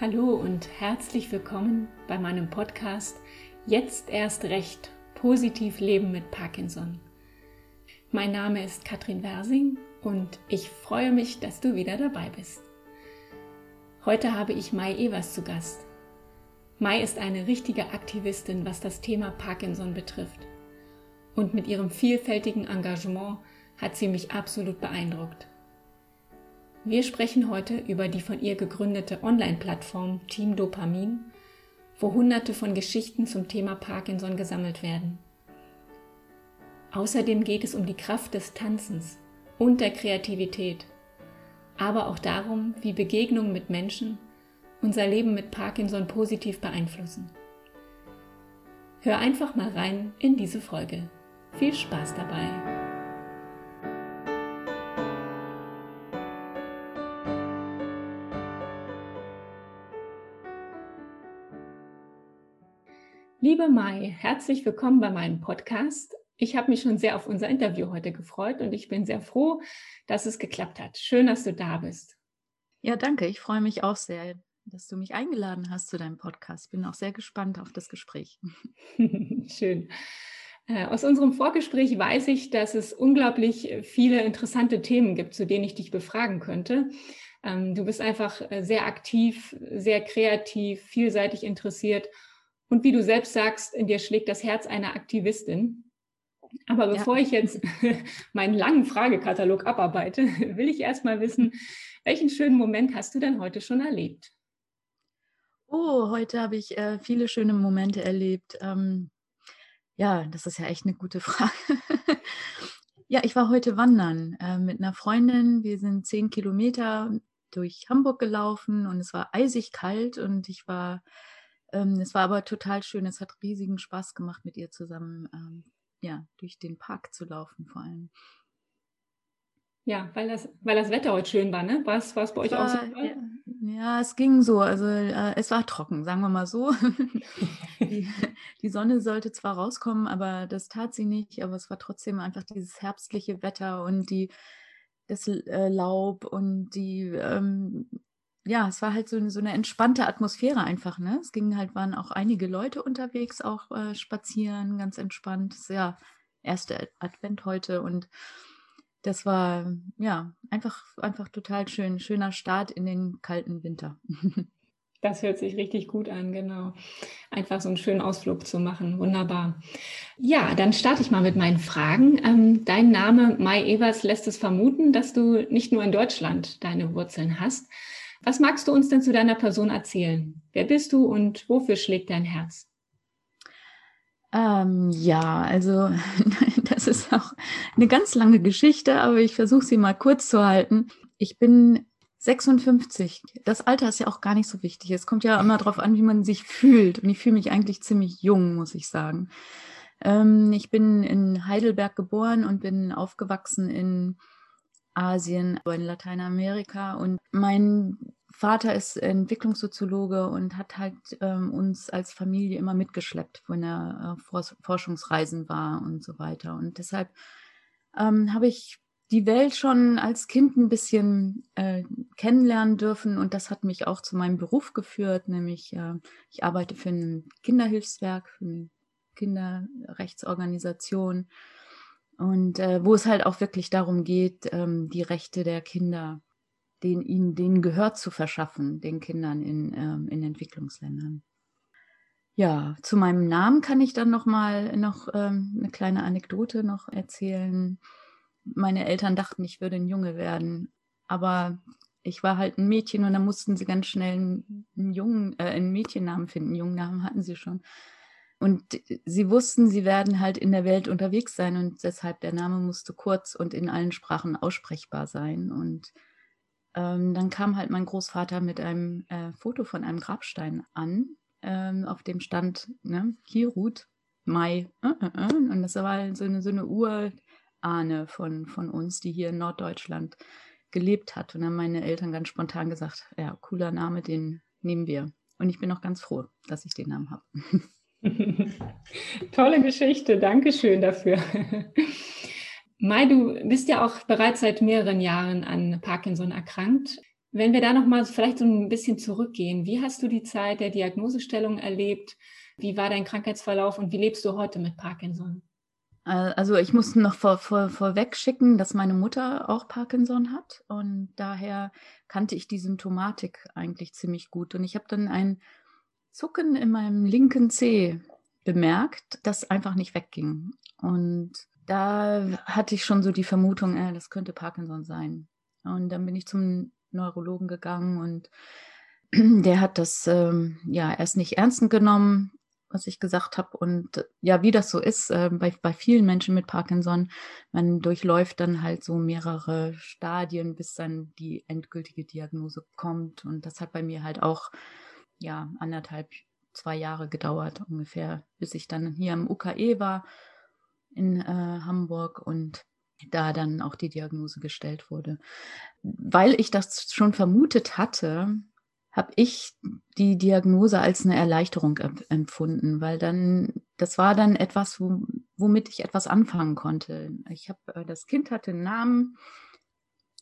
Hallo und herzlich willkommen bei meinem Podcast Jetzt erst recht positiv leben mit Parkinson. Mein Name ist Katrin Wersing und ich freue mich, dass du wieder dabei bist. Heute habe ich Mai Evers zu Gast. Mai ist eine richtige Aktivistin, was das Thema Parkinson betrifft. Und mit ihrem vielfältigen Engagement hat sie mich absolut beeindruckt. Wir sprechen heute über die von ihr gegründete Online-Plattform Team Dopamin, wo hunderte von Geschichten zum Thema Parkinson gesammelt werden. Außerdem geht es um die Kraft des Tanzens und der Kreativität, aber auch darum, wie Begegnungen mit Menschen unser Leben mit Parkinson positiv beeinflussen. Hör einfach mal rein in diese Folge. Viel Spaß dabei! Liebe Mai, herzlich willkommen bei meinem Podcast. Ich habe mich schon sehr auf unser Interview heute gefreut und ich bin sehr froh, dass es geklappt hat. Schön, dass du da bist. Ja, danke. Ich freue mich auch sehr, dass du mich eingeladen hast zu deinem Podcast. Bin auch sehr gespannt auf das Gespräch. Schön. Äh, aus unserem Vorgespräch weiß ich, dass es unglaublich viele interessante Themen gibt, zu denen ich dich befragen könnte. Ähm, du bist einfach äh, sehr aktiv, sehr kreativ, vielseitig interessiert und wie du selbst sagst, in dir schlägt das Herz einer Aktivistin. Aber bevor ja. ich jetzt meinen langen Fragekatalog abarbeite, will ich erst mal wissen, welchen schönen Moment hast du denn heute schon erlebt? Oh, heute habe ich äh, viele schöne Momente erlebt. Ähm, ja, das ist ja echt eine gute Frage. ja, ich war heute wandern äh, mit einer Freundin. Wir sind zehn Kilometer durch Hamburg gelaufen und es war eisig kalt und ich war ähm, es war aber total schön. Es hat riesigen Spaß gemacht, mit ihr zusammen ähm, ja, durch den Park zu laufen, vor allem. Ja, weil das, weil das Wetter heute schön war, ne? War es, bei euch war, auch so? Ja, ja, es ging so. Also äh, es war trocken, sagen wir mal so. die, die, Sonne sollte zwar rauskommen, aber das tat sie nicht. Aber es war trotzdem einfach dieses herbstliche Wetter und die, das äh, Laub und die ähm, ja, es war halt so, so eine entspannte Atmosphäre einfach, ne? Es gingen halt, waren auch einige Leute unterwegs, auch äh, spazieren, ganz entspannt. Das ist ja erste Advent heute und das war ja einfach, einfach total schön. Schöner Start in den kalten Winter. Das hört sich richtig gut an, genau. Einfach so einen schönen Ausflug zu machen. Wunderbar. Ja, dann starte ich mal mit meinen Fragen. Ähm, dein Name Mai Evers lässt es vermuten, dass du nicht nur in Deutschland deine Wurzeln hast. Was magst du uns denn zu deiner Person erzählen? Wer bist du und wofür schlägt dein Herz? Ähm, ja, also das ist auch eine ganz lange Geschichte, aber ich versuche sie mal kurz zu halten. Ich bin 56. Das Alter ist ja auch gar nicht so wichtig. Es kommt ja immer darauf an, wie man sich fühlt. Und ich fühle mich eigentlich ziemlich jung, muss ich sagen. Ähm, ich bin in Heidelberg geboren und bin aufgewachsen in Asien, in Lateinamerika. Und mein Vater ist Entwicklungssoziologe und hat halt ähm, uns als Familie immer mitgeschleppt, wenn er äh, Forschungsreisen war und so weiter. Und deshalb ähm, habe ich die Welt schon als Kind ein bisschen äh, kennenlernen dürfen und das hat mich auch zu meinem Beruf geführt, nämlich äh, ich arbeite für ein Kinderhilfswerk, für eine Kinderrechtsorganisation und äh, wo es halt auch wirklich darum geht, ähm, die Rechte der Kinder, den, ihnen den Gehör zu verschaffen, den Kindern in, ähm, in Entwicklungsländern. Ja, zu meinem Namen kann ich dann noch mal noch ähm, eine kleine Anekdote noch erzählen. Meine Eltern dachten, ich würde ein Junge werden, aber ich war halt ein Mädchen und dann mussten sie ganz schnell einen, Jungen, äh, einen Mädchennamen finden. Einen Jungennamen hatten sie schon. Und sie wussten, sie werden halt in der Welt unterwegs sein und deshalb der Name musste kurz und in allen Sprachen aussprechbar sein. Und ähm, dann kam halt mein Großvater mit einem äh, Foto von einem Grabstein an, ähm, auf dem stand, ne, hier ruht Mai. Äh, äh, äh. und das war so eine, so eine Urahne von, von uns, die hier in Norddeutschland gelebt hat. Und dann haben meine Eltern ganz spontan gesagt, ja, cooler Name, den nehmen wir. Und ich bin auch ganz froh, dass ich den Namen habe. Tolle Geschichte, Dankeschön dafür. Mai, du bist ja auch bereits seit mehreren Jahren an Parkinson erkrankt. Wenn wir da nochmal vielleicht so ein bisschen zurückgehen, wie hast du die Zeit der Diagnosestellung erlebt? Wie war dein Krankheitsverlauf und wie lebst du heute mit Parkinson? Äh, also ich muss noch vor, vor, vorweg schicken, dass meine Mutter auch Parkinson hat und daher kannte ich die Symptomatik eigentlich ziemlich gut. Und ich habe dann ein Zucken in meinem linken Zeh bemerkt, das einfach nicht wegging. Und da hatte ich schon so die Vermutung, äh, das könnte Parkinson sein. Und dann bin ich zum Neurologen gegangen und der hat das ähm, ja erst nicht ernst genommen, was ich gesagt habe. Und ja, wie das so ist, äh, bei, bei vielen Menschen mit Parkinson, man durchläuft dann halt so mehrere Stadien, bis dann die endgültige Diagnose kommt. Und das hat bei mir halt auch ja anderthalb, zwei Jahre gedauert ungefähr, bis ich dann hier am UKE war in äh, Hamburg und da dann auch die Diagnose gestellt wurde. Weil ich das schon vermutet hatte, habe ich die Diagnose als eine Erleichterung empfunden, weil dann, das war dann etwas, womit ich etwas anfangen konnte. Ich habe, äh, das Kind hatte einen Namen,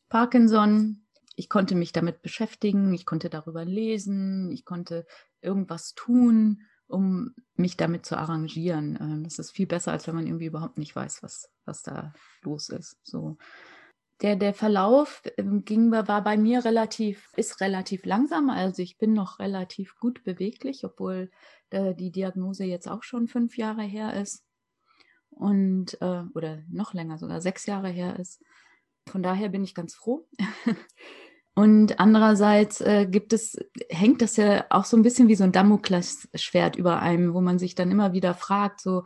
Parkinson. Ich konnte mich damit beschäftigen, ich konnte darüber lesen, ich konnte irgendwas tun, um mich damit zu arrangieren. Ähm, das ist viel besser, als wenn man irgendwie überhaupt nicht weiß, was, was da los ist. So der, der Verlauf ähm, ging, war bei mir relativ, ist relativ langsam. Also ich bin noch relativ gut beweglich, obwohl äh, die Diagnose jetzt auch schon fünf Jahre her ist. Und, äh, oder noch länger, sogar sechs Jahre her ist. Von daher bin ich ganz froh. Und andererseits äh, gibt es, hängt das ja auch so ein bisschen wie so ein Damoklesschwert über einem, wo man sich dann immer wieder fragt, so,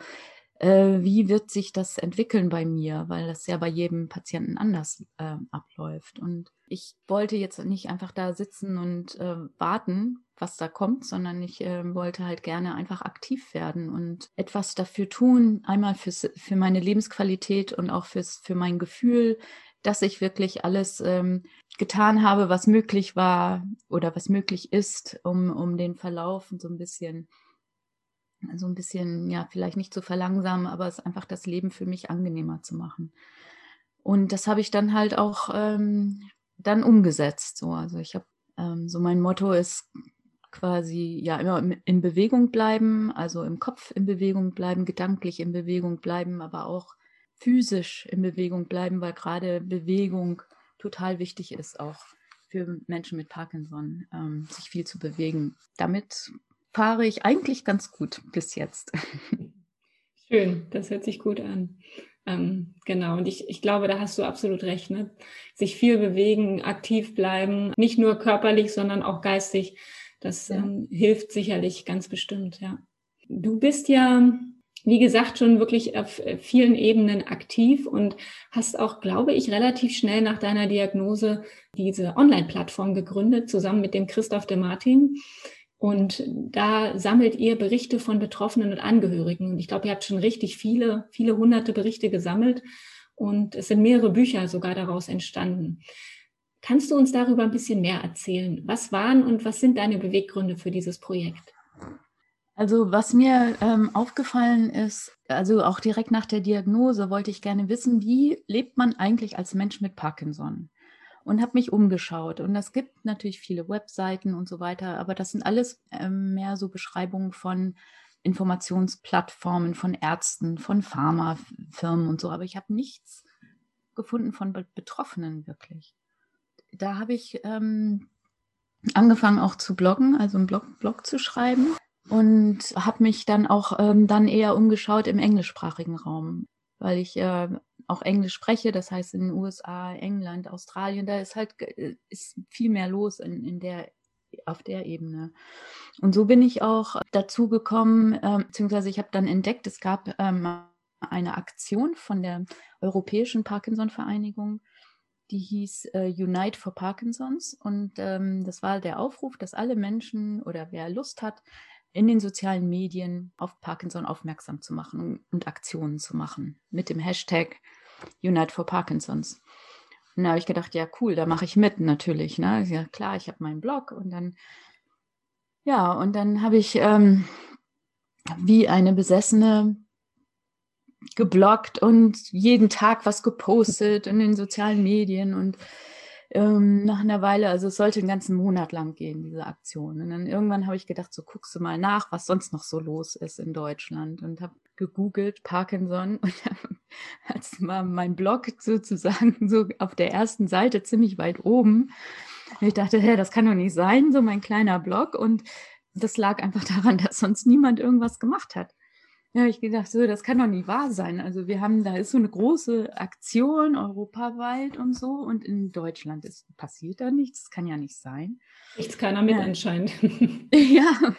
äh, wie wird sich das entwickeln bei mir, weil das ja bei jedem Patienten anders äh, abläuft. Und ich wollte jetzt nicht einfach da sitzen und äh, warten, was da kommt, sondern ich äh, wollte halt gerne einfach aktiv werden und etwas dafür tun, einmal fürs, für meine Lebensqualität und auch fürs, für mein Gefühl, dass ich wirklich alles ähm, getan habe, was möglich war oder was möglich ist, um, um den Verlauf so ein bisschen so ein bisschen, ja, vielleicht nicht zu verlangsamen, aber es einfach das Leben für mich angenehmer zu machen. Und das habe ich dann halt auch ähm, dann umgesetzt. So. Also ich habe ähm, so mein Motto ist quasi ja immer in Bewegung bleiben, also im Kopf in Bewegung bleiben, gedanklich in Bewegung bleiben, aber auch physisch in Bewegung bleiben, weil gerade Bewegung total wichtig ist, auch für Menschen mit Parkinson, ähm, sich viel zu bewegen. Damit fahre ich eigentlich ganz gut bis jetzt. Schön, das hört sich gut an. Ähm, genau, und ich, ich glaube, da hast du absolut recht. Ne? Sich viel bewegen, aktiv bleiben, nicht nur körperlich, sondern auch geistig. Das ja. ähm, hilft sicherlich ganz bestimmt, ja. Du bist ja, wie gesagt, schon wirklich auf vielen Ebenen aktiv und hast auch, glaube ich, relativ schnell nach deiner Diagnose diese Online-Plattform gegründet, zusammen mit dem Christoph de Martin. Und da sammelt ihr Berichte von Betroffenen und Angehörigen. Und ich glaube, ihr habt schon richtig viele, viele hunderte Berichte gesammelt. Und es sind mehrere Bücher sogar daraus entstanden. Kannst du uns darüber ein bisschen mehr erzählen? Was waren und was sind deine Beweggründe für dieses Projekt? Also was mir ähm, aufgefallen ist, also auch direkt nach der Diagnose wollte ich gerne wissen, wie lebt man eigentlich als Mensch mit Parkinson? und habe mich umgeschaut. Und es gibt natürlich viele Webseiten und so weiter, aber das sind alles ähm, mehr so Beschreibungen von Informationsplattformen, von Ärzten, von Pharmafirmen und so. Aber ich habe nichts gefunden von Betroffenen wirklich. Da habe ich ähm, angefangen auch zu bloggen, also einen Blog, Blog zu schreiben und habe mich dann auch ähm, dann eher umgeschaut im englischsprachigen Raum, weil ich äh, auch Englisch spreche, das heißt in den USA, England, Australien, da ist halt äh, ist viel mehr los in, in der auf der Ebene. Und so bin ich auch dazu gekommen, äh, beziehungsweise ich habe dann entdeckt, es gab ähm, eine Aktion von der Europäischen Parkinson-Vereinigung, die hieß äh, Unite for Parkinsons. Und ähm, das war der Aufruf, dass alle Menschen oder wer Lust hat, in den sozialen Medien auf Parkinson aufmerksam zu machen und Aktionen zu machen mit dem Hashtag Unite for Parkinsons. Und da habe ich gedacht, ja, cool, da mache ich mit natürlich. Ne? Ja, klar, ich habe meinen Blog und dann, ja, und dann habe ich ähm, wie eine Besessene gebloggt und jeden Tag was gepostet in den sozialen Medien und ähm, nach einer Weile, also es sollte einen ganzen Monat lang gehen, diese Aktion. Und dann irgendwann habe ich gedacht, so guckst du mal nach, was sonst noch so los ist in Deutschland und habe gegoogelt Parkinson und als war mein Blog sozusagen so auf der ersten Seite ziemlich weit oben. Und ich dachte, hey, das kann doch nicht sein, so mein kleiner Blog und das lag einfach daran, dass sonst niemand irgendwas gemacht hat. Ja, ich gedacht, so, das kann doch nicht wahr sein. Also wir haben, da ist so eine große Aktion europaweit und so und in Deutschland ist, passiert da nichts. Das kann ja nicht sein. Nichts keiner mit ja. anscheinend. ja.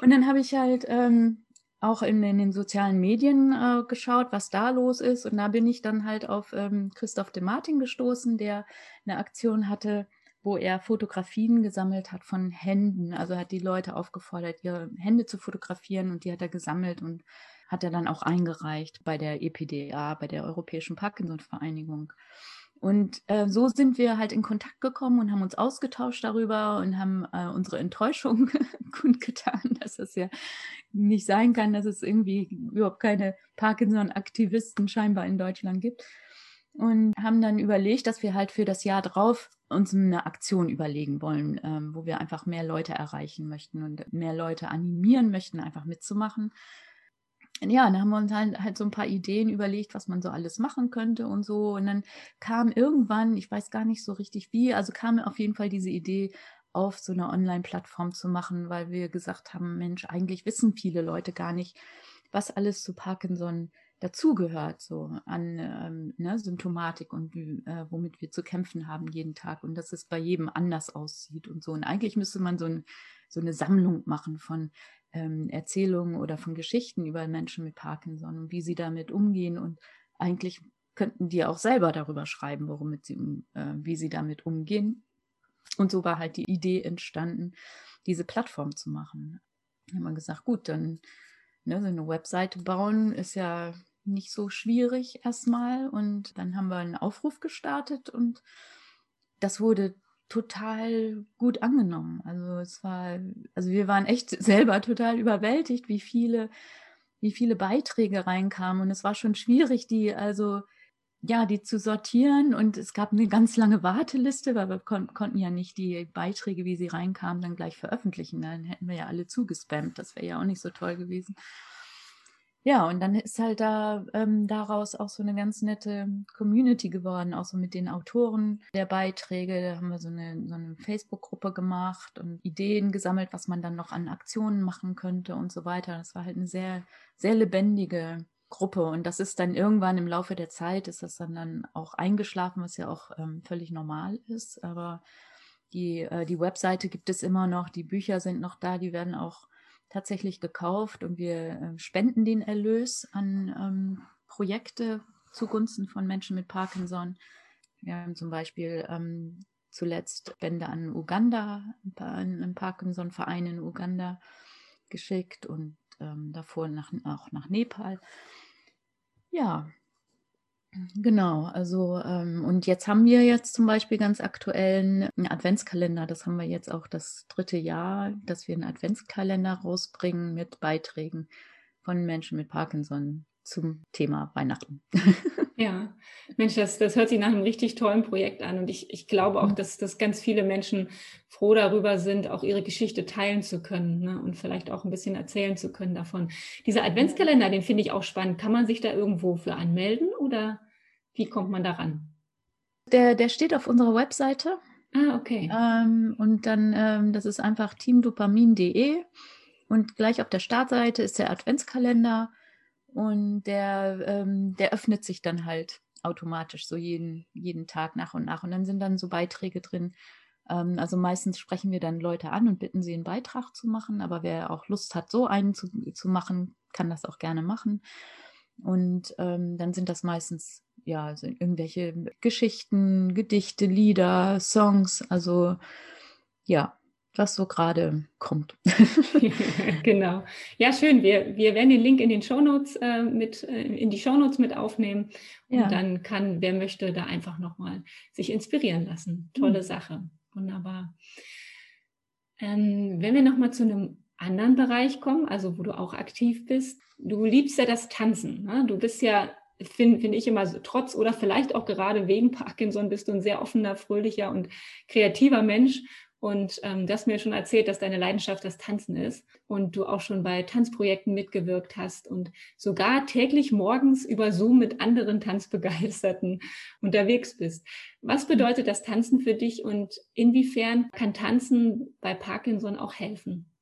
Und dann habe ich halt ähm, auch in, in, den sozialen Medien äh, geschaut, was da los ist. Und da bin ich dann halt auf ähm, Christoph de Martin gestoßen, der eine Aktion hatte, wo er Fotografien gesammelt hat von Händen. Also hat die Leute aufgefordert, ihre Hände zu fotografieren und die hat er gesammelt und hat er dann auch eingereicht bei der EPDA, bei der Europäischen Parkinson-Vereinigung. Und äh, so sind wir halt in Kontakt gekommen und haben uns ausgetauscht darüber und haben äh, unsere Enttäuschung kundgetan, dass es ja nicht sein kann, dass es irgendwie überhaupt keine Parkinson-Aktivisten scheinbar in Deutschland gibt und haben dann überlegt, dass wir halt für das Jahr drauf uns eine Aktion überlegen wollen, ähm, wo wir einfach mehr Leute erreichen möchten und mehr Leute animieren möchten, einfach mitzumachen. Ja, dann haben wir uns halt, halt so ein paar Ideen überlegt, was man so alles machen könnte und so. Und dann kam irgendwann, ich weiß gar nicht so richtig wie, also kam auf jeden Fall diese Idee auf, so eine Online-Plattform zu machen, weil wir gesagt haben, Mensch, eigentlich wissen viele Leute gar nicht, was alles zu Parkinson dazugehört, so an ähm, ne, Symptomatik und äh, womit wir zu kämpfen haben jeden Tag und dass es bei jedem anders aussieht und so. Und eigentlich müsste man so, ein, so eine Sammlung machen von ähm, Erzählungen oder von Geschichten über Menschen mit Parkinson und wie sie damit umgehen. Und eigentlich könnten die auch selber darüber schreiben, worum sie, äh, wie sie damit umgehen. Und so war halt die Idee entstanden, diese Plattform zu machen. Da haben wir gesagt, gut, dann ne, so eine Webseite bauen ist ja nicht so schwierig erstmal. Und dann haben wir einen Aufruf gestartet und das wurde total gut angenommen. Also es war, also wir waren echt selber total überwältigt, wie viele, wie viele Beiträge reinkamen. Und es war schon schwierig, die also ja, die zu sortieren und es gab eine ganz lange Warteliste, weil wir kon konnten ja nicht die Beiträge, wie sie reinkamen, dann gleich veröffentlichen. Dann hätten wir ja alle zugespammt. Das wäre ja auch nicht so toll gewesen. Ja, und dann ist halt da ähm, daraus auch so eine ganz nette Community geworden, auch so mit den Autoren der Beiträge. Da haben wir so eine, so eine Facebook-Gruppe gemacht und Ideen gesammelt, was man dann noch an Aktionen machen könnte und so weiter. Das war halt eine sehr, sehr lebendige Gruppe. Und das ist dann irgendwann im Laufe der Zeit, ist das dann, dann auch eingeschlafen, was ja auch ähm, völlig normal ist. Aber die, äh, die Webseite gibt es immer noch, die Bücher sind noch da, die werden auch tatsächlich gekauft und wir äh, spenden den Erlös an ähm, Projekte zugunsten von Menschen mit Parkinson. Wir haben zum Beispiel ähm, zuletzt Spende an Uganda, an einen Parkinson-Verein in Uganda geschickt und ähm, davor nach, auch nach Nepal. Ja, Genau, also ähm, und jetzt haben wir jetzt zum Beispiel ganz aktuell einen Adventskalender. Das haben wir jetzt auch das dritte Jahr, dass wir einen Adventskalender rausbringen mit Beiträgen von Menschen mit Parkinson zum Thema Weihnachten. Ja, Mensch, das, das hört sich nach einem richtig tollen Projekt an. Und ich, ich glaube auch, dass, dass ganz viele Menschen froh darüber sind, auch ihre Geschichte teilen zu können ne? und vielleicht auch ein bisschen erzählen zu können davon. Dieser Adventskalender, den finde ich auch spannend. Kann man sich da irgendwo für anmelden oder wie kommt man daran? Der, der steht auf unserer Webseite. Ah, okay. Ähm, und dann, ähm, das ist einfach teamdopamin.de. Und gleich auf der Startseite ist der Adventskalender. Und der, ähm, der öffnet sich dann halt automatisch so jeden, jeden Tag nach und nach. Und dann sind dann so Beiträge drin. Ähm, also meistens sprechen wir dann Leute an und bitten sie, einen Beitrag zu machen. Aber wer auch Lust hat, so einen zu, zu machen, kann das auch gerne machen. Und ähm, dann sind das meistens ja also irgendwelche Geschichten, Gedichte, Lieder, Songs, also ja, was so gerade kommt. genau. Ja, schön. Wir, wir werden den Link in den Shownotes äh, mit äh, in die Shownotes mit aufnehmen und ja. dann kann, wer möchte, da einfach nochmal sich inspirieren lassen. Tolle mhm. Sache. Wunderbar. Ähm, wenn wir nochmal zu einem anderen Bereich kommen, also wo du auch aktiv bist, du liebst ja das Tanzen. Ne? Du bist ja finde find ich immer so, trotz oder vielleicht auch gerade wegen Parkinson bist du ein sehr offener, fröhlicher und kreativer Mensch. Und ähm, du hast mir schon erzählt, dass deine Leidenschaft das Tanzen ist und du auch schon bei Tanzprojekten mitgewirkt hast und sogar täglich morgens über Zoom mit anderen Tanzbegeisterten unterwegs bist. Was bedeutet das Tanzen für dich und inwiefern kann Tanzen bei Parkinson auch helfen?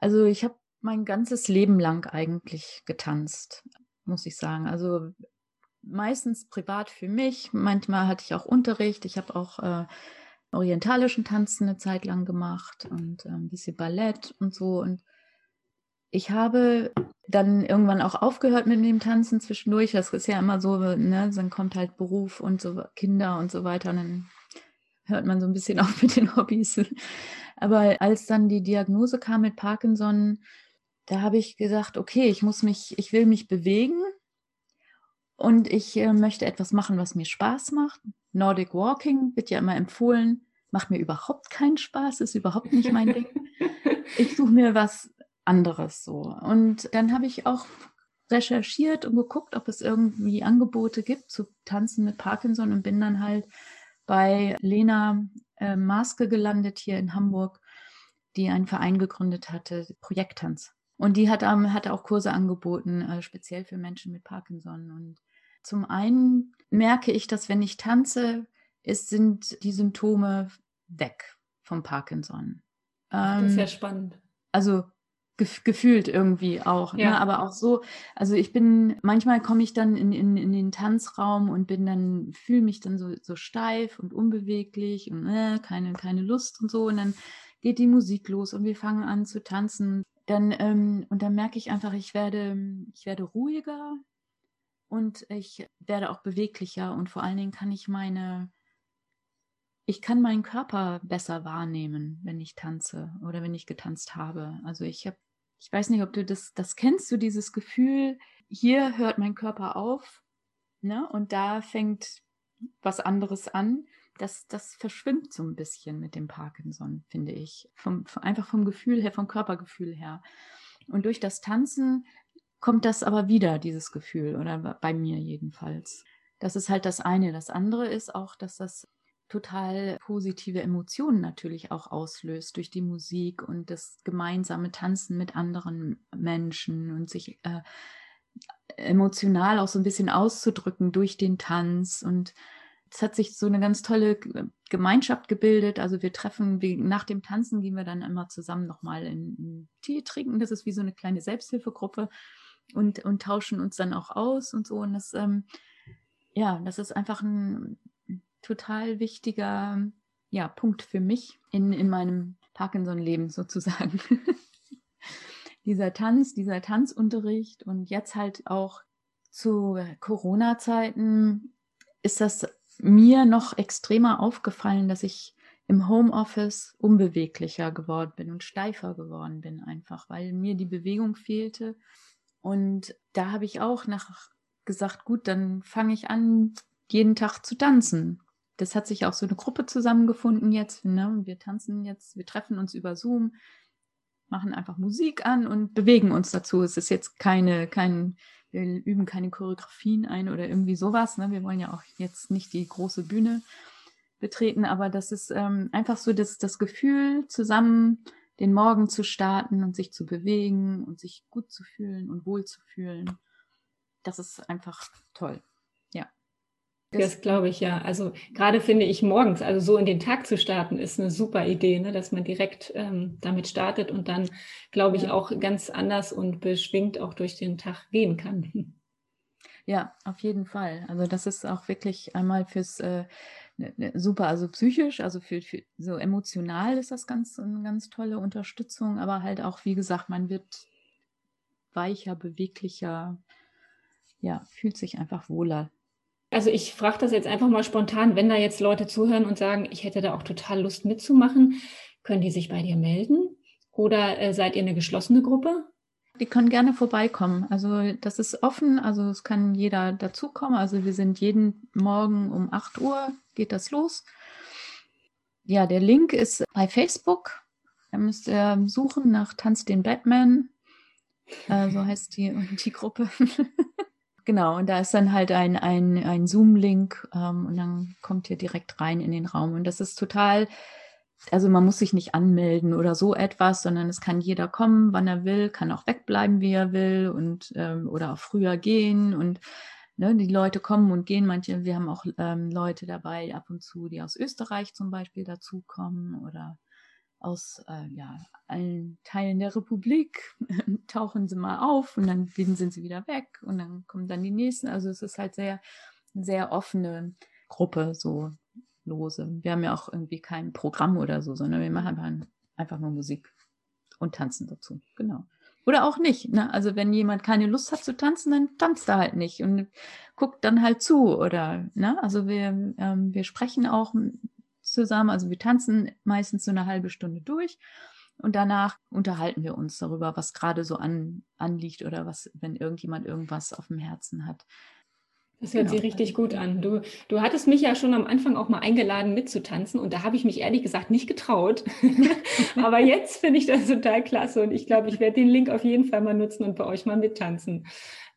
Also ich habe mein ganzes Leben lang eigentlich getanzt, muss ich sagen. Also meistens privat für mich. Manchmal hatte ich auch Unterricht. Ich habe auch äh, orientalischen Tanzen eine Zeit lang gemacht und äh, ein bisschen Ballett und so. Und ich habe dann irgendwann auch aufgehört mit dem Tanzen zwischendurch. Das ist ja immer so, ne? dann kommt halt Beruf und so Kinder und so weiter. Und dann hört man so ein bisschen auf mit den Hobbys. Aber als dann die Diagnose kam mit Parkinson, da habe ich gesagt, okay, ich muss mich, ich will mich bewegen und ich äh, möchte etwas machen, was mir Spaß macht. Nordic Walking wird ja immer empfohlen, macht mir überhaupt keinen Spaß, ist überhaupt nicht mein Ding. Ich suche mir was anderes so. Und dann habe ich auch recherchiert und geguckt, ob es irgendwie Angebote gibt zu Tanzen mit Parkinson und bin dann halt bei Lena äh, Maske gelandet hier in Hamburg, die einen Verein gegründet hatte, Projekttanz. Und die hat, ähm, hat auch Kurse angeboten, äh, speziell für Menschen mit Parkinson. Und zum einen merke ich, dass wenn ich tanze, es sind die Symptome weg vom Parkinson. Ähm, das ist ja ähm, spannend. Also gef gefühlt irgendwie auch. Ne? Ja. Ne? Aber auch so, also ich bin, manchmal komme ich dann in, in, in den Tanzraum und bin dann, fühle mich dann so, so steif und unbeweglich und äh, keine, keine Lust und so. Und dann geht die Musik los und wir fangen an zu tanzen dann, ähm, und dann merke ich einfach, ich werde, ich werde ruhiger und ich werde auch beweglicher und vor allen Dingen kann ich meine, ich kann meinen Körper besser wahrnehmen, wenn ich tanze oder wenn ich getanzt habe. Also ich habe, ich weiß nicht, ob du das, das kennst, du dieses Gefühl, hier hört mein Körper auf, ne? Und da fängt was anderes an das, das verschwimmt so ein bisschen mit dem Parkinson, finde ich. Vom, einfach vom Gefühl her, vom Körpergefühl her. Und durch das Tanzen kommt das aber wieder, dieses Gefühl, oder bei mir jedenfalls. Das ist halt das eine. Das andere ist auch, dass das total positive Emotionen natürlich auch auslöst durch die Musik und das gemeinsame Tanzen mit anderen Menschen und sich äh, emotional auch so ein bisschen auszudrücken durch den Tanz und es hat sich so eine ganz tolle Gemeinschaft gebildet. Also wir treffen, wie, nach dem Tanzen gehen wir dann immer zusammen nochmal in Tee trinken. Das ist wie so eine kleine Selbsthilfegruppe und, und tauschen uns dann auch aus und so. Und das, ähm, ja, das ist einfach ein total wichtiger ja, Punkt für mich in, in meinem Parkinson-Leben sozusagen. dieser Tanz, dieser Tanzunterricht und jetzt halt auch zu Corona-Zeiten ist das mir noch extremer aufgefallen, dass ich im Homeoffice unbeweglicher geworden bin und steifer geworden bin, einfach weil mir die Bewegung fehlte. Und da habe ich auch nach gesagt, gut, dann fange ich an, jeden Tag zu tanzen. Das hat sich auch so eine Gruppe zusammengefunden jetzt. Ne? Wir tanzen jetzt, wir treffen uns über Zoom, machen einfach Musik an und bewegen uns dazu. Es ist jetzt keine, kein wir üben keine Choreografien ein oder irgendwie sowas. Ne? Wir wollen ja auch jetzt nicht die große Bühne betreten, aber das ist ähm, einfach so das, das Gefühl, zusammen den Morgen zu starten und sich zu bewegen und sich gut zu fühlen und wohl zu fühlen. Das ist einfach toll. Das glaube ich ja. Also gerade finde ich morgens, also so in den Tag zu starten, ist eine super Idee, ne? dass man direkt ähm, damit startet und dann, glaube ich, auch ganz anders und beschwingt auch durch den Tag gehen kann. Ja, auf jeden Fall. Also das ist auch wirklich einmal fürs äh, ne, ne, super, also psychisch, also für, für so emotional ist das ganz eine ganz tolle Unterstützung, aber halt auch, wie gesagt, man wird weicher, beweglicher, ja, fühlt sich einfach wohler also ich frage das jetzt einfach mal spontan, wenn da jetzt Leute zuhören und sagen, ich hätte da auch total Lust mitzumachen, können die sich bei dir melden? Oder äh, seid ihr eine geschlossene Gruppe? Die können gerne vorbeikommen. Also das ist offen, also es kann jeder dazukommen. Also wir sind jeden Morgen um 8 Uhr, geht das los. Ja, der Link ist bei Facebook. Da müsst ihr suchen nach Tanz den Batman. Äh, so heißt die, die Gruppe. Genau, und da ist dann halt ein, ein, ein Zoom-Link ähm, und dann kommt ihr direkt rein in den Raum. Und das ist total, also man muss sich nicht anmelden oder so etwas, sondern es kann jeder kommen, wann er will, kann auch wegbleiben, wie er will und ähm, oder auch früher gehen und ne, die Leute kommen und gehen. Manche, wir haben auch ähm, Leute dabei ab und zu, die aus Österreich zum Beispiel dazukommen oder aus äh, ja, allen Teilen der Republik tauchen sie mal auf und dann sind sie wieder weg und dann kommen dann die nächsten. Also es ist halt sehr, sehr offene Gruppe, so lose. Wir haben ja auch irgendwie kein Programm oder so, sondern wir machen einfach nur Musik und tanzen dazu. Genau. Oder auch nicht. Ne? Also wenn jemand keine Lust hat zu tanzen, dann tanzt er halt nicht und guckt dann halt zu. Oder ne? also wir, ähm, wir sprechen auch zusammen. Also wir tanzen meistens so eine halbe Stunde durch und danach unterhalten wir uns darüber, was gerade so an, anliegt oder was, wenn irgendjemand irgendwas auf dem Herzen hat. Das hört genau. sich richtig gut an. Du, du hattest mich ja schon am Anfang auch mal eingeladen mitzutanzen und da habe ich mich ehrlich gesagt nicht getraut. Aber jetzt finde ich das total klasse und ich glaube, ich werde den Link auf jeden Fall mal nutzen und bei euch mal mittanzen.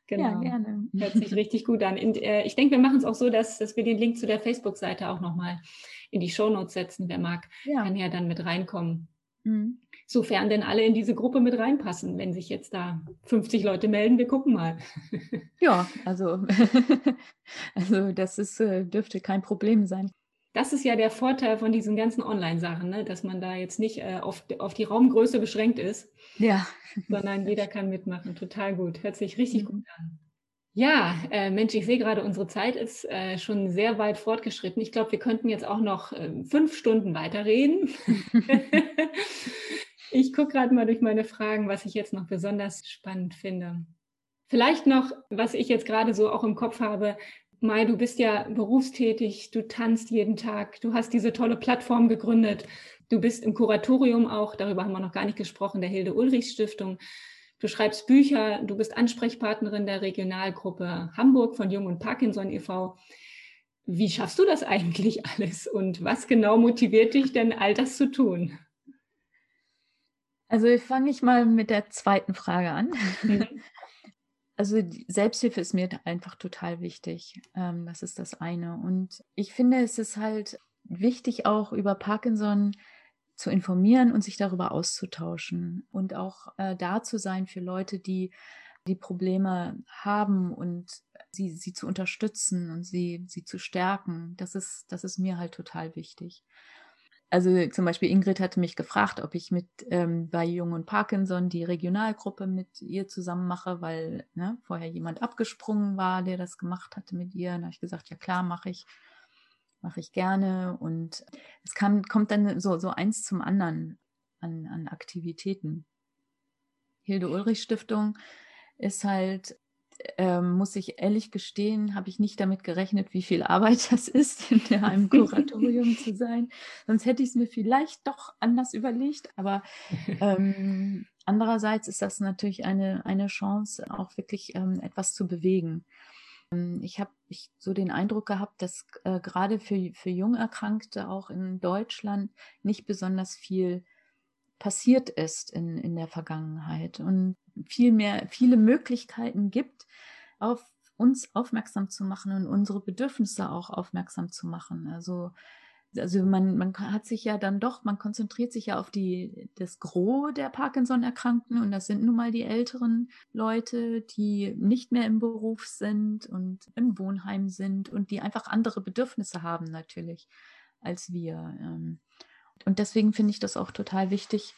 Genau. Ja, gerne. Hört sich richtig gut an. Und, äh, ich denke, wir machen es auch so, dass, dass wir den Link zu der Facebook-Seite auch nochmal in die Shownotes setzen. Wer mag, ja. kann ja dann mit reinkommen. Mhm. Sofern denn alle in diese Gruppe mit reinpassen. Wenn sich jetzt da 50 Leute melden, wir gucken mal. Ja, also, also das ist, äh, dürfte kein Problem sein. Das ist ja der Vorteil von diesen ganzen Online-Sachen, ne? dass man da jetzt nicht äh, auf, auf die Raumgröße beschränkt ist, ja. sondern jeder kann mitmachen. Total gut. Hört sich richtig mhm. gut an. Ja, äh, Mensch, ich sehe gerade, unsere Zeit ist äh, schon sehr weit fortgeschritten. Ich glaube, wir könnten jetzt auch noch äh, fünf Stunden weiterreden. ich gucke gerade mal durch meine Fragen, was ich jetzt noch besonders spannend finde. Vielleicht noch, was ich jetzt gerade so auch im Kopf habe. Mai, du bist ja berufstätig, du tanzt jeden Tag, du hast diese tolle Plattform gegründet, du bist im Kuratorium auch, darüber haben wir noch gar nicht gesprochen, der Hilde Ulrich Stiftung. Du schreibst Bücher, du bist Ansprechpartnerin der Regionalgruppe Hamburg von Jung und Parkinson e.V. Wie schaffst du das eigentlich alles und was genau motiviert dich denn, all das zu tun? Also fange ich mal mit der zweiten Frage an. Mhm. Also Selbsthilfe ist mir einfach total wichtig. Ähm, das ist das eine. Und ich finde, es ist halt wichtig, auch über Parkinson zu informieren und sich darüber auszutauschen und auch äh, da zu sein für Leute, die die Probleme haben und sie, sie zu unterstützen und sie, sie zu stärken. Das ist, das ist mir halt total wichtig. Also zum Beispiel Ingrid hatte mich gefragt, ob ich mit ähm, bei Jung und Parkinson die Regionalgruppe mit ihr zusammen mache, weil ne, vorher jemand abgesprungen war, der das gemacht hatte mit ihr. Da habe ich gesagt, ja klar, mache ich mache ich gerne. Und es kann, kommt dann so, so eins zum anderen an, an Aktivitäten. Hilde Ulrich Stiftung ist halt, ähm, muss ich ehrlich gestehen, habe ich nicht damit gerechnet, wie viel Arbeit das ist, in einem Kuratorium zu sein. Sonst hätte ich es mir vielleicht doch anders überlegt. Aber ähm, andererseits ist das natürlich eine, eine Chance, auch wirklich ähm, etwas zu bewegen. Ähm, ich habe so den Eindruck gehabt, dass äh, gerade für, für Jungerkrankte auch in Deutschland nicht besonders viel passiert ist in, in der Vergangenheit und viel mehr, viele Möglichkeiten gibt, auf uns aufmerksam zu machen und unsere Bedürfnisse auch aufmerksam zu machen. Also also man, man hat sich ja dann doch, man konzentriert sich ja auf die, das Gros der Parkinson-Erkrankten und das sind nun mal die älteren Leute, die nicht mehr im Beruf sind und im Wohnheim sind und die einfach andere Bedürfnisse haben natürlich als wir. Ähm. Und deswegen finde ich das auch total wichtig,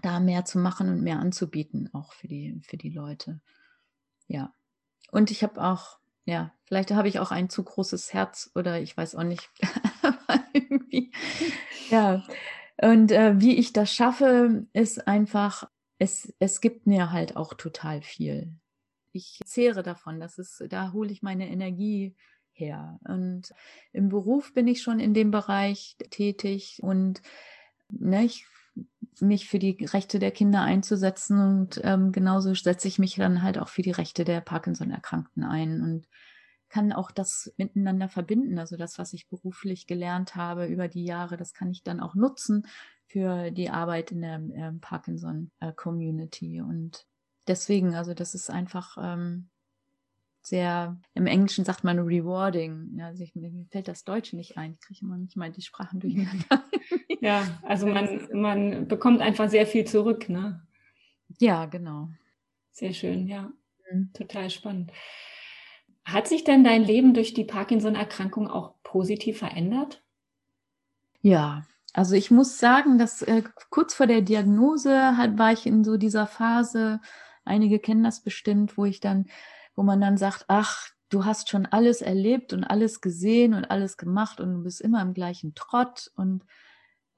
da mehr zu machen und mehr anzubieten, auch für die, für die Leute. Ja. Und ich habe auch, ja, vielleicht habe ich auch ein zu großes Herz oder ich weiß auch nicht. irgendwie. Ja. Und äh, wie ich das schaffe, ist einfach, es, es gibt mir halt auch total viel. Ich zehre davon, das ist, da hole ich meine Energie her. Und im Beruf bin ich schon in dem Bereich tätig und ne, ich, mich für die Rechte der Kinder einzusetzen und ähm, genauso setze ich mich dann halt auch für die Rechte der Parkinson-Erkrankten ein und kann auch das miteinander verbinden. Also das, was ich beruflich gelernt habe über die Jahre, das kann ich dann auch nutzen für die Arbeit in der äh, Parkinson-Community. Und deswegen, also das ist einfach, ähm, sehr, im Englischen sagt man rewarding. Ja, also ich, mir fällt das Deutsche nicht ein. Ich kriege manchmal die Sprachen durcheinander. ja, also man, man bekommt einfach sehr viel zurück, ne? Ja, genau. Sehr schön, ja. Mhm. Total spannend. Hat sich denn dein Leben durch die Parkinson-Erkrankung auch positiv verändert? Ja, also ich muss sagen, dass äh, kurz vor der Diagnose halt, war ich in so dieser Phase, einige kennen das bestimmt, wo ich dann, wo man dann sagt, ach, du hast schon alles erlebt und alles gesehen und alles gemacht und du bist immer im gleichen Trott und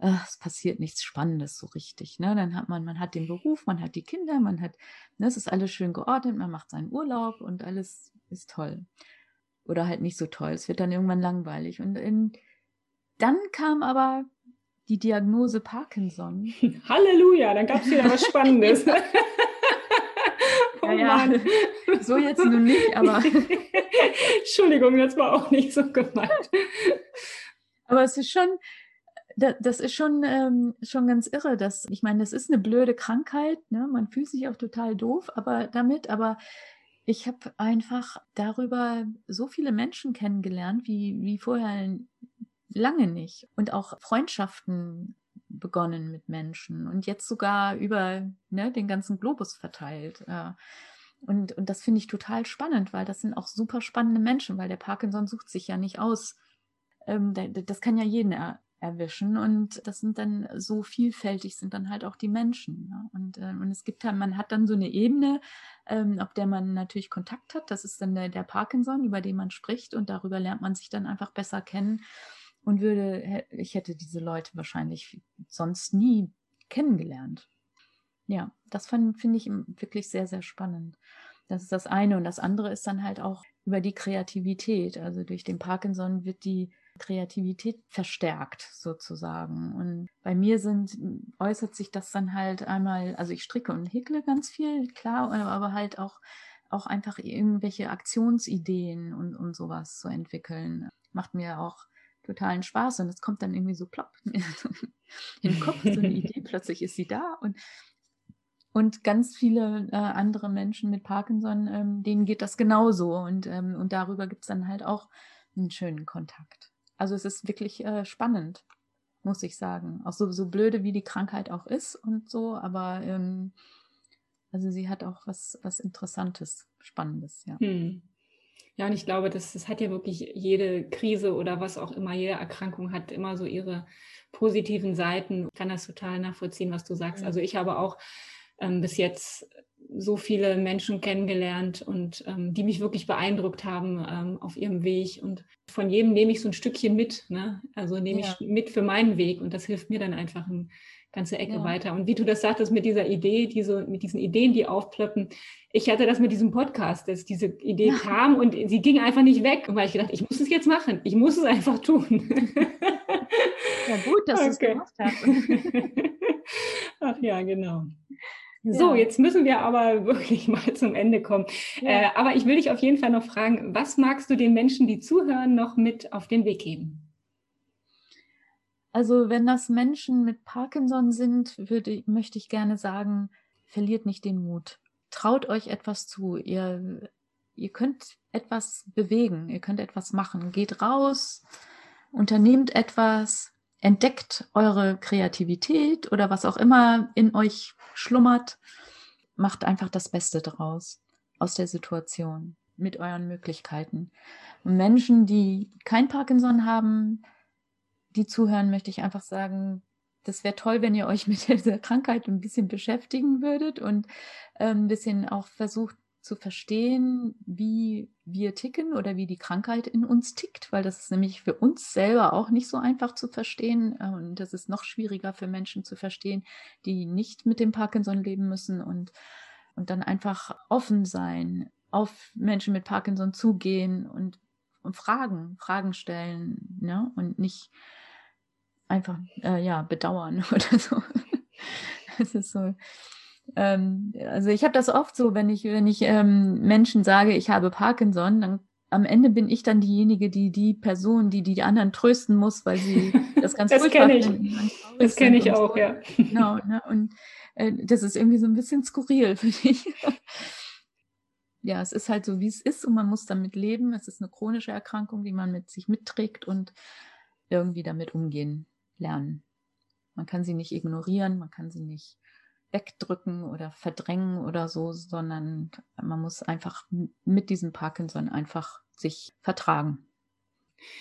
es passiert nichts Spannendes so richtig. Ne? Dann hat man, man hat den Beruf, man hat die Kinder, man hat, ne, es ist alles schön geordnet, man macht seinen Urlaub und alles ist toll. Oder halt nicht so toll. Es wird dann irgendwann langweilig. Und in, dann kam aber die Diagnose Parkinson. Halleluja, dann gab es wieder was Spannendes. oh ja, ja. So jetzt nun nicht, aber. Entschuldigung, das war auch nicht so gemeint. Aber es ist schon, das ist schon, ähm, schon ganz irre, dass, ich meine, das ist eine blöde Krankheit, ne? man fühlt sich auch total doof aber damit, aber ich habe einfach darüber so viele Menschen kennengelernt, wie, wie vorher lange nicht. Und auch Freundschaften begonnen mit Menschen und jetzt sogar über ne, den ganzen Globus verteilt. Und, und das finde ich total spannend, weil das sind auch super spannende Menschen, weil der Parkinson sucht sich ja nicht aus. Ähm, das kann ja jeden erwischen und das sind dann so vielfältig sind dann halt auch die Menschen. Ne? Und, äh, und es gibt dann, man hat dann so eine Ebene, ähm, auf der man natürlich Kontakt hat. Das ist dann der, der Parkinson, über den man spricht und darüber lernt man sich dann einfach besser kennen und würde, ich hätte diese Leute wahrscheinlich sonst nie kennengelernt. Ja, das finde ich wirklich sehr, sehr spannend. Das ist das eine. Und das andere ist dann halt auch über die Kreativität. Also durch den Parkinson wird die Kreativität verstärkt sozusagen. Und bei mir sind, äußert sich das dann halt einmal, also ich stricke und häkle ganz viel, klar, aber halt auch, auch einfach irgendwelche Aktionsideen und, und sowas zu entwickeln. Macht mir auch totalen Spaß und es kommt dann irgendwie so plopp in den Kopf, so eine Idee, plötzlich ist sie da und und ganz viele äh, andere Menschen mit Parkinson, ähm, denen geht das genauso und, ähm, und darüber gibt es dann halt auch einen schönen Kontakt. Also es ist wirklich äh, spannend, muss ich sagen. Auch so, so blöde, wie die Krankheit auch ist und so, aber ähm, also sie hat auch was, was Interessantes, Spannendes, ja. Hm. Ja, und ich glaube, das, das hat ja wirklich jede Krise oder was auch immer, jede Erkrankung hat immer so ihre positiven Seiten. Ich kann das total nachvollziehen, was du sagst. Also ich habe auch ähm, bis jetzt so viele Menschen kennengelernt und ähm, die mich wirklich beeindruckt haben ähm, auf ihrem Weg. Und von jedem nehme ich so ein Stückchen mit. Ne? Also nehme ja. ich mit für meinen Weg und das hilft mir dann einfach ein ganze Ecke ja. weiter. Und wie du das sagtest mit dieser Idee, diese, mit diesen Ideen, die aufplöppen, ich hatte das mit diesem Podcast, dass diese Idee ja. kam und sie ging einfach nicht weg. Und weil ich gedacht, ich muss es jetzt machen, ich muss es einfach tun. Ja, gut, dass okay. du es gemacht hast. Ach ja, genau. So, ja. jetzt müssen wir aber wirklich mal zum Ende kommen. Ja. Äh, aber ich will dich auf jeden Fall noch fragen, was magst du den Menschen, die zuhören, noch mit auf den Weg geben? Also wenn das Menschen mit Parkinson sind, würde, möchte ich gerne sagen, verliert nicht den Mut. Traut euch etwas zu. Ihr, ihr könnt etwas bewegen, ihr könnt etwas machen. Geht raus, unternehmt etwas, entdeckt eure Kreativität oder was auch immer in euch schlummert. Macht einfach das Beste draus aus der Situation mit euren Möglichkeiten. Menschen, die kein Parkinson haben, die zuhören, möchte ich einfach sagen, das wäre toll, wenn ihr euch mit dieser Krankheit ein bisschen beschäftigen würdet und ähm, ein bisschen auch versucht zu verstehen, wie wir ticken oder wie die Krankheit in uns tickt, weil das ist nämlich für uns selber auch nicht so einfach zu verstehen und das ist noch schwieriger für Menschen zu verstehen, die nicht mit dem Parkinson leben müssen und, und dann einfach offen sein, auf Menschen mit Parkinson zugehen und, und Fragen, Fragen stellen ne? und nicht einfach äh, ja bedauern oder so. Es ist so. Ähm, also ich habe das oft so, wenn ich wenn ich ähm, Menschen sage, ich habe Parkinson, dann am Ende bin ich dann diejenige, die die Person, die die anderen trösten muss, weil sie das ganz das kenne ich. Das kenne ich auch, so. ja. Genau, ne? und äh, das ist irgendwie so ein bisschen skurril für mich. ja, es ist halt so, wie es ist und man muss damit leben. Es ist eine chronische Erkrankung, die man mit sich mitträgt und irgendwie damit umgehen lernen. Man kann sie nicht ignorieren, man kann sie nicht wegdrücken oder verdrängen oder so, sondern man muss einfach mit diesem Parkinson einfach sich vertragen.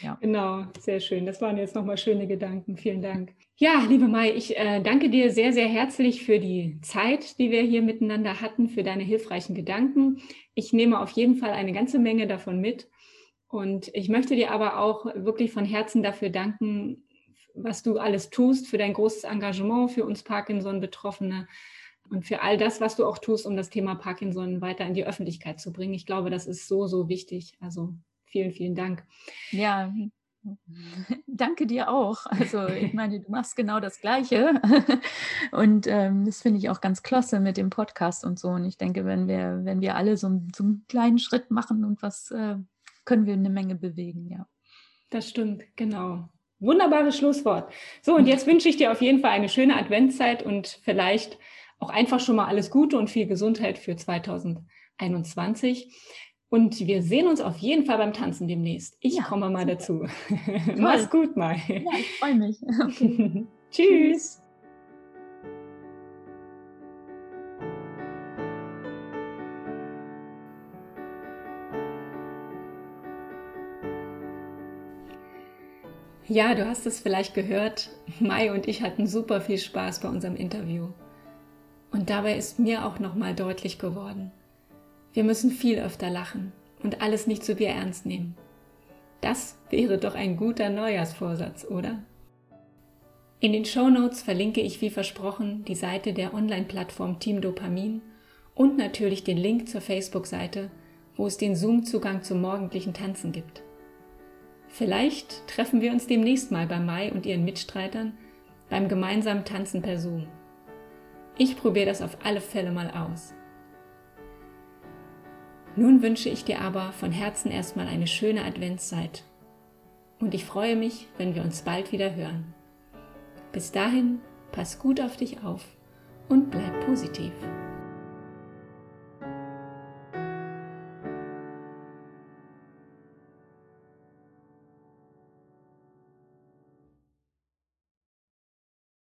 Ja. Genau, sehr schön. Das waren jetzt nochmal schöne Gedanken. Vielen Dank. Ja, liebe Mai, ich äh, danke dir sehr, sehr herzlich für die Zeit, die wir hier miteinander hatten, für deine hilfreichen Gedanken. Ich nehme auf jeden Fall eine ganze Menge davon mit. Und ich möchte dir aber auch wirklich von Herzen dafür danken, was du alles tust, für dein großes Engagement für uns Parkinson-Betroffene und für all das, was du auch tust, um das Thema Parkinson weiter in die Öffentlichkeit zu bringen. Ich glaube, das ist so, so wichtig. Also vielen, vielen Dank. Ja, danke dir auch. Also ich meine, du machst genau das Gleiche. Und ähm, das finde ich auch ganz klasse mit dem Podcast und so. Und ich denke, wenn wir, wenn wir alle so, so einen kleinen Schritt machen und was, äh, können wir eine Menge bewegen, ja. Das stimmt, genau. Wunderbares Schlusswort. So, und jetzt wünsche ich dir auf jeden Fall eine schöne Adventszeit und vielleicht auch einfach schon mal alles Gute und viel Gesundheit für 2021. Und wir sehen uns auf jeden Fall beim Tanzen demnächst. Ich ja, komme mal super. dazu. Mach's gut mal. Ja, ich freue mich. Okay. Tschüss. Ja, du hast es vielleicht gehört. Mai und ich hatten super viel Spaß bei unserem Interview. Und dabei ist mir auch nochmal deutlich geworden, wir müssen viel öfter lachen und alles nicht zu so ernst nehmen. Das wäre doch ein guter Neujahrsvorsatz, oder? In den Show Notes verlinke ich wie versprochen die Seite der Online-Plattform Team Dopamin und natürlich den Link zur Facebook-Seite, wo es den Zoom-Zugang zum morgendlichen Tanzen gibt. Vielleicht treffen wir uns demnächst mal bei Mai und ihren Mitstreitern beim gemeinsamen Tanzen per Zoom. Ich probiere das auf alle Fälle mal aus. Nun wünsche ich dir aber von Herzen erstmal eine schöne Adventszeit und ich freue mich, wenn wir uns bald wieder hören. Bis dahin, pass gut auf dich auf und bleib positiv.